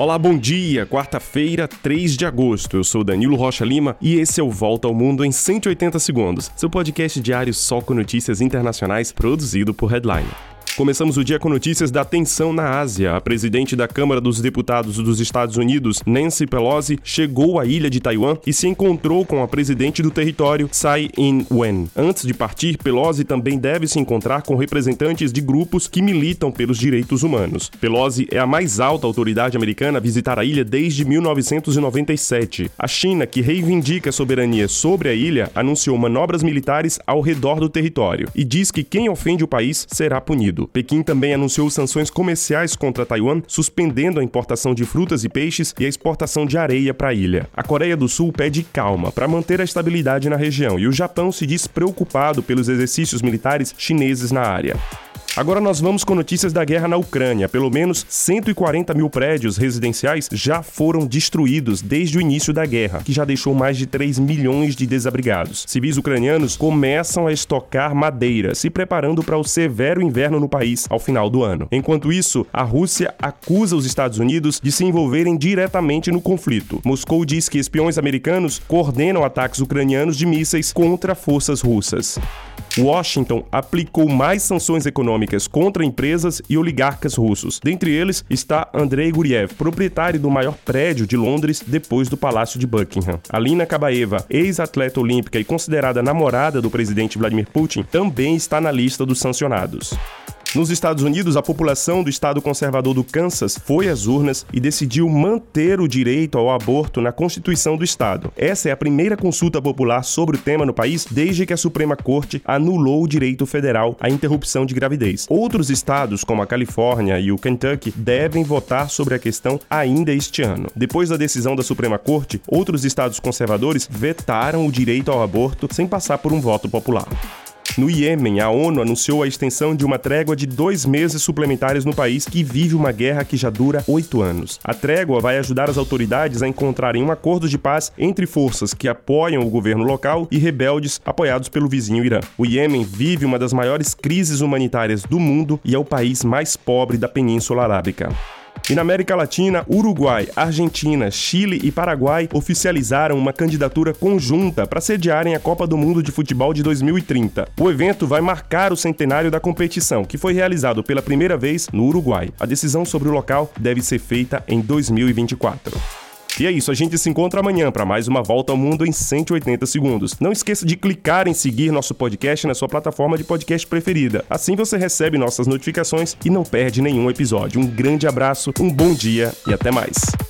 Olá, bom dia! Quarta-feira, 3 de agosto. Eu sou Danilo Rocha Lima e esse é o Volta ao Mundo em 180 Segundos, seu podcast diário só com notícias internacionais produzido por Headline. Começamos o dia com notícias da tensão na Ásia. A presidente da Câmara dos Deputados dos Estados Unidos, Nancy Pelosi, chegou à ilha de Taiwan e se encontrou com a presidente do território, Tsai Ing-wen. Antes de partir, Pelosi também deve se encontrar com representantes de grupos que militam pelos direitos humanos. Pelosi é a mais alta autoridade americana a visitar a ilha desde 1997. A China, que reivindica a soberania sobre a ilha, anunciou manobras militares ao redor do território e diz que quem ofende o país será punido. Pequim também anunciou sanções comerciais contra Taiwan, suspendendo a importação de frutas e peixes e a exportação de areia para a ilha. A Coreia do Sul pede calma para manter a estabilidade na região e o Japão se diz preocupado pelos exercícios militares chineses na área. Agora nós vamos com notícias da guerra na Ucrânia. Pelo menos 140 mil prédios residenciais já foram destruídos desde o início da guerra, que já deixou mais de 3 milhões de desabrigados. Civis ucranianos começam a estocar madeira, se preparando para o severo inverno no país ao final do ano. Enquanto isso, a Rússia acusa os Estados Unidos de se envolverem diretamente no conflito. Moscou diz que espiões americanos coordenam ataques ucranianos de mísseis contra forças russas. Washington aplicou mais sanções econômicas contra empresas e oligarcas russos. Dentre eles está Andrei Guriev, proprietário do maior prédio de Londres depois do Palácio de Buckingham. Alina Kabaeva, ex-atleta olímpica e considerada namorada do presidente Vladimir Putin, também está na lista dos sancionados. Nos Estados Unidos, a população do estado conservador do Kansas foi às urnas e decidiu manter o direito ao aborto na Constituição do estado. Essa é a primeira consulta popular sobre o tema no país desde que a Suprema Corte anulou o direito federal à interrupção de gravidez. Outros estados, como a Califórnia e o Kentucky, devem votar sobre a questão ainda este ano. Depois da decisão da Suprema Corte, outros estados conservadores vetaram o direito ao aborto sem passar por um voto popular. No Iêmen, a ONU anunciou a extensão de uma trégua de dois meses suplementares no país que vive uma guerra que já dura oito anos. A trégua vai ajudar as autoridades a encontrarem um acordo de paz entre forças que apoiam o governo local e rebeldes apoiados pelo vizinho Irã. O Iêmen vive uma das maiores crises humanitárias do mundo e é o país mais pobre da Península Arábica. E na América Latina, Uruguai, Argentina, Chile e Paraguai oficializaram uma candidatura conjunta para sediarem a Copa do Mundo de Futebol de 2030. O evento vai marcar o centenário da competição, que foi realizado pela primeira vez no Uruguai. A decisão sobre o local deve ser feita em 2024. E é isso, a gente se encontra amanhã para mais uma volta ao mundo em 180 segundos. Não esqueça de clicar em seguir nosso podcast na sua plataforma de podcast preferida. Assim você recebe nossas notificações e não perde nenhum episódio. Um grande abraço, um bom dia e até mais.